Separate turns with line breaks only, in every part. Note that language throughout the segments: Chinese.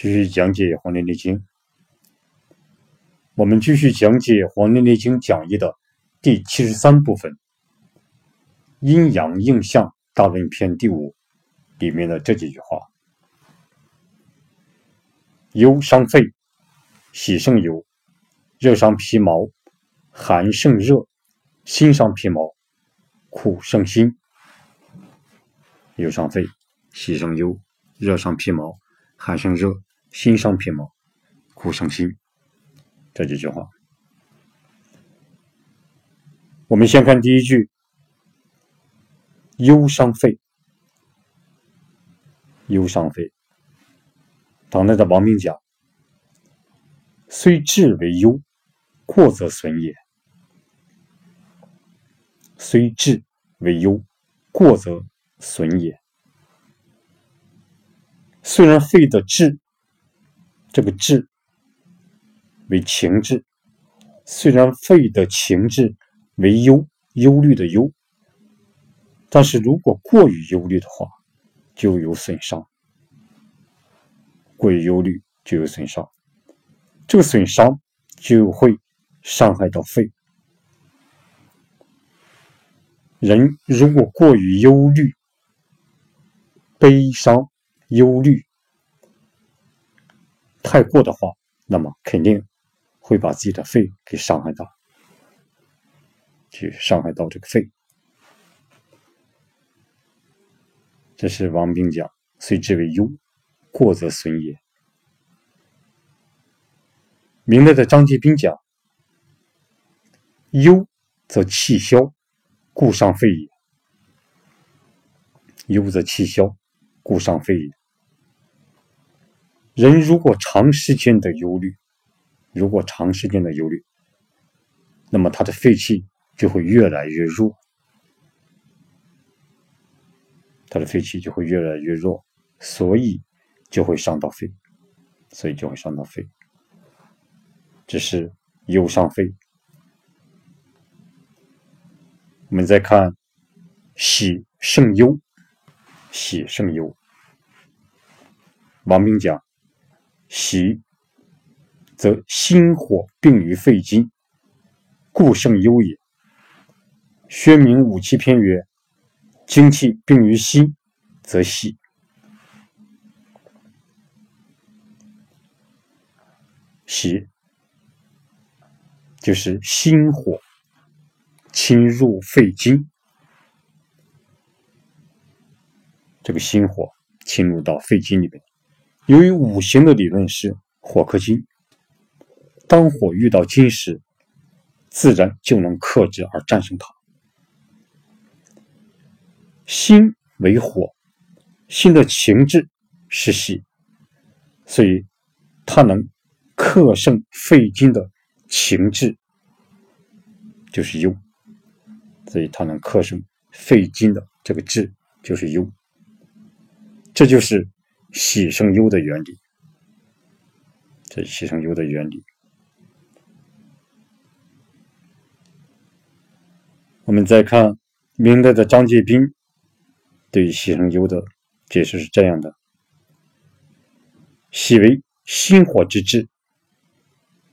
继续讲解《黄帝内经》。我们继续讲解《黄帝内经》讲义的第七十三部分“阴阳应象大论篇”第五里面的这几句话：“忧伤肺，喜胜忧；热伤皮毛，寒胜热；心伤皮毛，苦胜心。忧伤肺，喜胜忧；热伤皮毛，寒胜热；心伤皮毛，苦伤心。”这几句话，我们先看第一句：“忧伤肺，忧伤肺。”唐代的王明讲：“虽志为忧，过则损也；虽志为忧，过则损也。”虽然肺的志，这个志。为情志，虽然肺的情志为忧忧虑的忧，但是如果过于忧虑的话，就有损伤。过于忧虑就有损伤，这个损伤就会伤害到肺。人如果过于忧虑、悲伤、忧虑太过的话，那么肯定。会把自己的肺给伤害到，去伤害到这个肺。这是王冰讲：“虽之为忧，过则损也。”明代的张继斌讲：“忧则气消，故伤肺也；忧则气消，故伤肺也。”人如果长时间的忧虑，如果长时间的忧虑，那么他的肺气就会越来越弱，他的肺气就会越来越弱，所以就会伤到肺，所以就会伤到肺。这是忧伤肺。我们再看喜胜忧，喜胜忧。王明讲喜。则心火并于肺经，故胜忧也。薛明五气篇曰：“精气并于心，则喜。”喜就是心火侵入肺经，这个心火侵入到肺经里面。由于五行的理论是火克金。当火遇到金时，自然就能克制而战胜它。心为火，心的情志是喜，所以它能克胜肺金的情志，就是忧。所以它能克胜肺金的这个志，就是忧。这就是喜胜忧的原理。这是喜胜忧的原理。我们再看明代的张介宾对喜生忧的解释是这样的：喜为心火之志，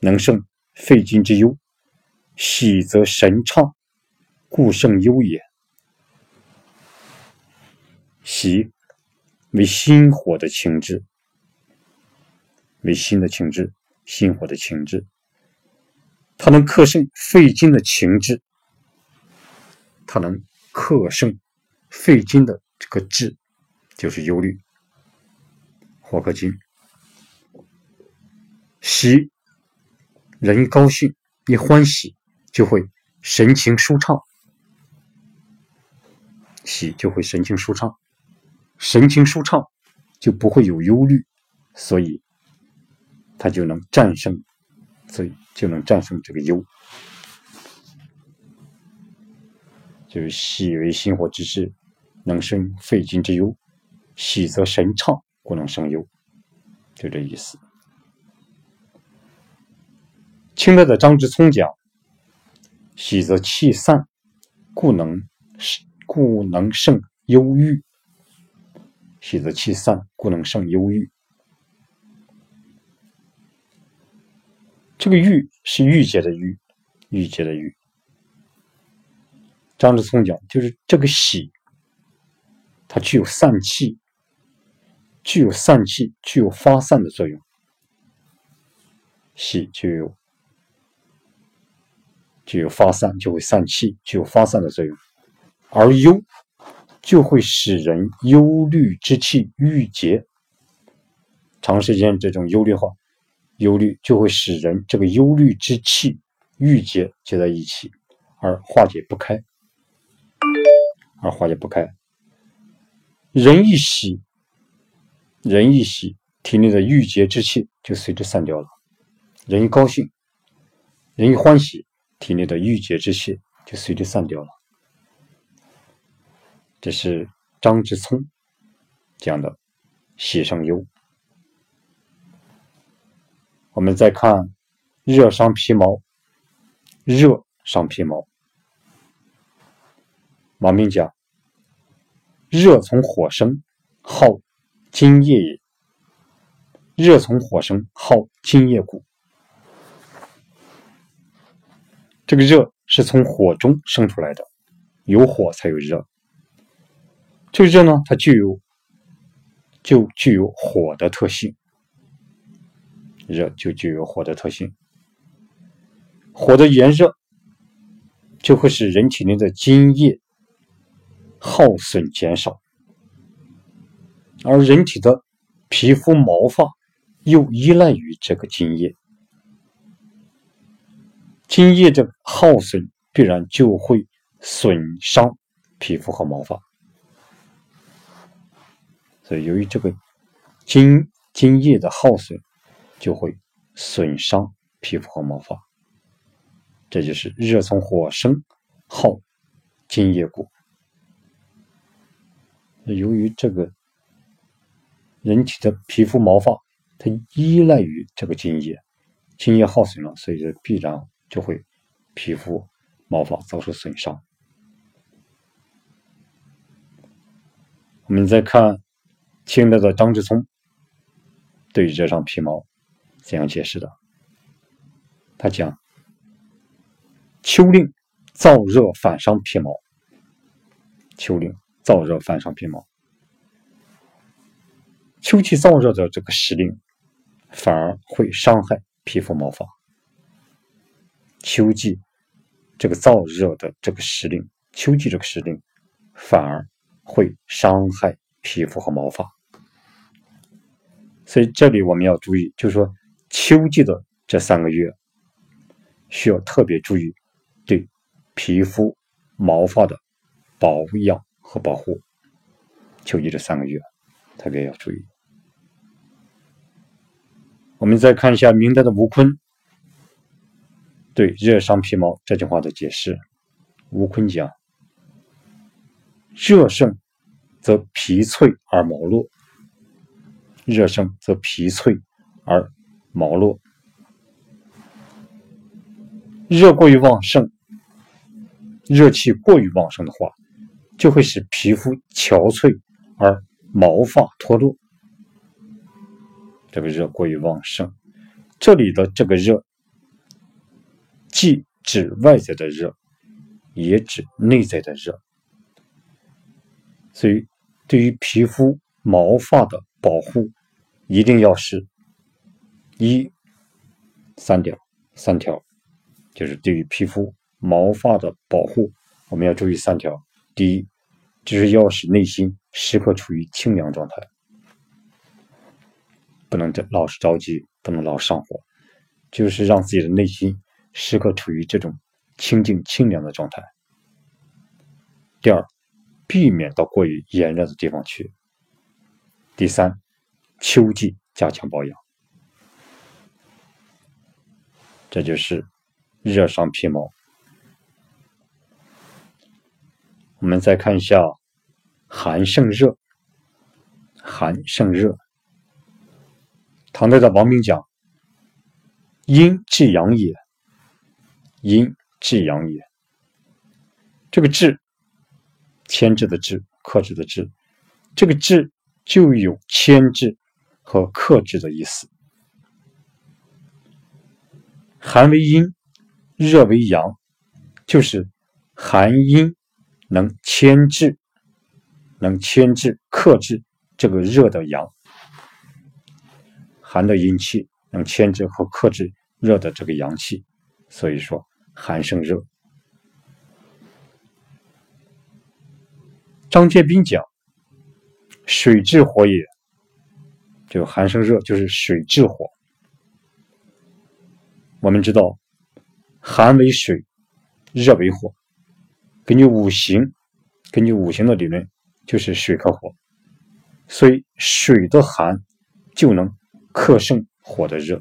能胜肺经之忧；喜则神畅，故胜忧也。喜为心火的情志，为心的情志，心火的情志，它能克胜肺经的情志。它能克胜肺经的这个志，就是忧虑。火克金，喜，人一高兴一欢喜，就会神情舒畅。喜就会神情舒畅，神情舒畅就不会有忧虑，所以他就能战胜，所以就能战胜这个忧。就是喜为心火之志，能生肺经之忧；喜则神畅，故能生忧。就这意思。清代的张之聪讲：喜则气散，故能故能胜忧郁；喜则气散，故能胜忧郁。这个郁是郁结的郁，郁结的郁。张志聪讲，就是这个喜，它具有散气，具有散气，具有发散的作用。喜就有具有发散，就会散气，具有发散的作用；而忧就会使人忧虑之气郁结，长时间这种忧虑化，忧虑就会使人这个忧虑之气郁结结在一起，而化解不开。而化解不开，人一喜，人一喜，体内的郁结之气就随之散掉了；人一高兴，人一欢喜，体内的郁结之气就随之散掉了。这是张之聪讲的“喜生忧”。我们再看“热伤皮毛”，热伤皮毛。王明讲：“热从火生，耗津液也。热从火生，耗津液故。这个热是从火中生出来的，有火才有热。这个热呢，它具有就具有火的特性。热就具有火的特性。火的炎热就会使人体内的津液。”耗损减少，而人体的皮肤毛发又依赖于这个津液，津液的耗损必然就会损伤皮肤和毛发，所以由于这个精精液的耗损，就会损伤皮肤和毛发，这就是热从火生，耗精液故。由于这个人体的皮肤毛发，它依赖于这个精液，精液耗损了，所以必然就会皮肤毛发遭受损伤。我们再看清代的张志聪对热伤皮毛怎样解释的？他讲：秋令燥热反伤皮毛，秋令。燥热反伤皮毛，秋季燥热的这个时令，反而会伤害皮肤毛发。秋季这个燥热的这个时令，秋季这个时令，反而会伤害皮肤和毛发。所以这里我们要注意，就是说秋季的这三个月，需要特别注意对皮肤毛发的保养。和保护，秋季这三个月特别要注意。我们再看一下明代的吴坤对“热伤皮毛”这句话的解释。吴坤讲：“热盛则皮脆而毛落，热盛则皮脆而毛落。热过于旺盛，热气过于旺盛的话。”就会使皮肤憔悴而毛发脱落。这个热过于旺盛，这里的这个热，既指外在的热，也指内在的热。所以，对于皮肤毛发的保护，一定要是一三条，三条，就是对于皮肤毛发的保护，我们要注意三条。第一，就是要使内心时刻处于清凉状态，不能着老是着急，不能老上火，就是让自己的内心时刻处于这种清静清凉的状态。第二，避免到过于炎热的地方去。第三，秋季加强保养，这就是热伤皮毛。我们再看一下寒胜热，寒胜热。唐代的王明讲：“阴至阳也，阴至阳也。”这个“至”，牵制的“制”，克制的“制”，这个“制”就有牵制和克制的意思。寒为阴，热为阳，就是寒阴能牵制、能牵制、克制这个热的阳，寒的阴气能牵制和克制热的这个阳气，所以说寒生热。张建斌讲：“水治火也，就寒生热，就是水治火。我们知道，寒为水，热为火。根据五行，根据五行的理论，就是水克火，所以水的寒就能克胜火的热。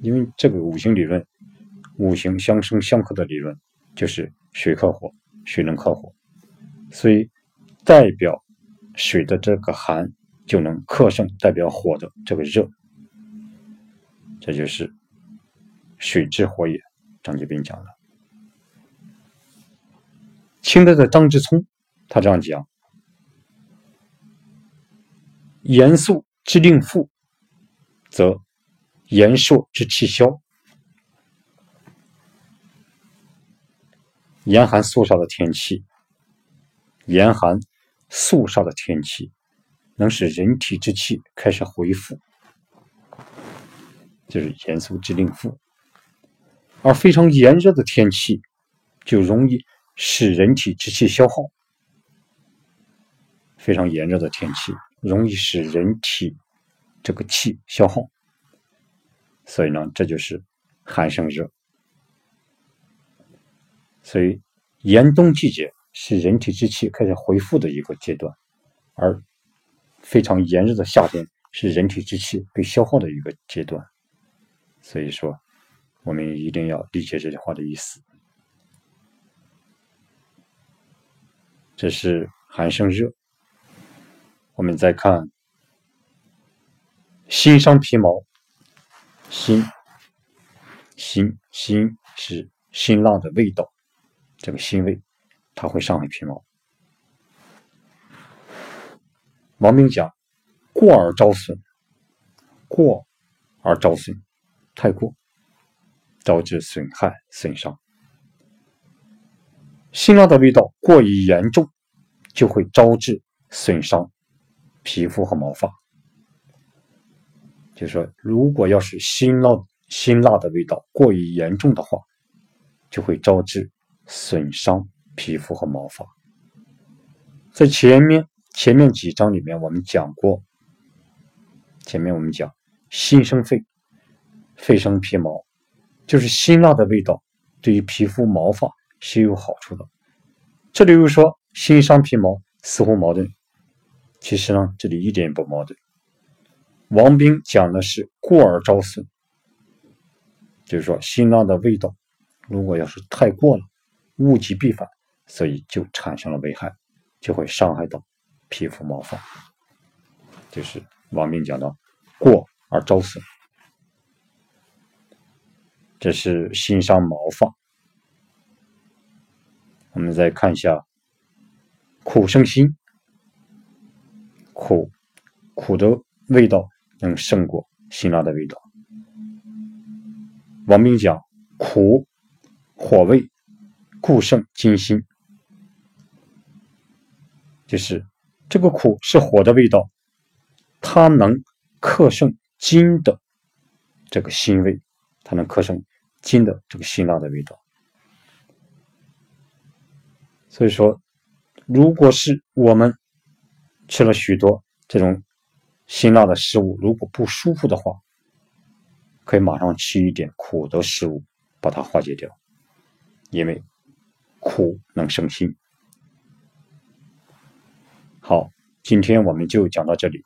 因为这个五行理论，五行相生相克的理论，就是水克火，水能克火。”所以，代表水的这个寒就能克胜代表火的这个热，这就是水之火也。张继斌讲的。清代的张之聪他这样讲：严肃之令复，则严朔之气消。严寒肃杀的天气。严寒肃杀的天气，能使人体之气开始恢复，就是严肃之令复；而非常炎热的天气，就容易使人体之气消耗。非常炎热的天气，容易使人体这个气消耗，所以呢，这就是寒生热。所以严冬季节。是人体之气开始恢复的一个阶段，而非常炎热的夏天是人体之气被消耗的一个阶段。所以说，我们一定要理解这句话的意思。这是寒生热。我们再看辛伤皮毛，辛辛辛是辛辣的味道，这个辛味。它会伤害皮毛。王明讲：“过而招损，过而招损，太过，导致损害损伤。辛辣的味道过于严重，就会招致损伤皮肤和毛发。就是说，如果要是辛辣辛辣的味道过于严重的话，就会招致损伤。”皮肤和毛发，在前面前面几章里面，我们讲过。前面我们讲心生肺，肺生皮毛，就是辛辣的味道对于皮肤毛发是有好处的。这里又说辛伤皮毛，似乎矛盾。其实呢，这里一点也不矛盾。王冰讲的是过而招损，就是说辛辣的味道，如果要是太过了，物极必反。所以就产生了危害，就会伤害到皮肤毛发，就是王明讲到过而招损，这是心伤毛发。我们再看一下苦生心，苦苦的味道能胜过辛辣的味道。王明讲苦火味，故胜金心。就是这个苦是火的味道，它能克胜金的这个辛味，它能克胜金的这个辛辣的味道。所以说，如果是我们吃了许多这种辛辣的食物，如果不舒服的话，可以马上吃一点苦的食物，把它化解掉，因为苦能生辛。好，今天我们就讲到这里。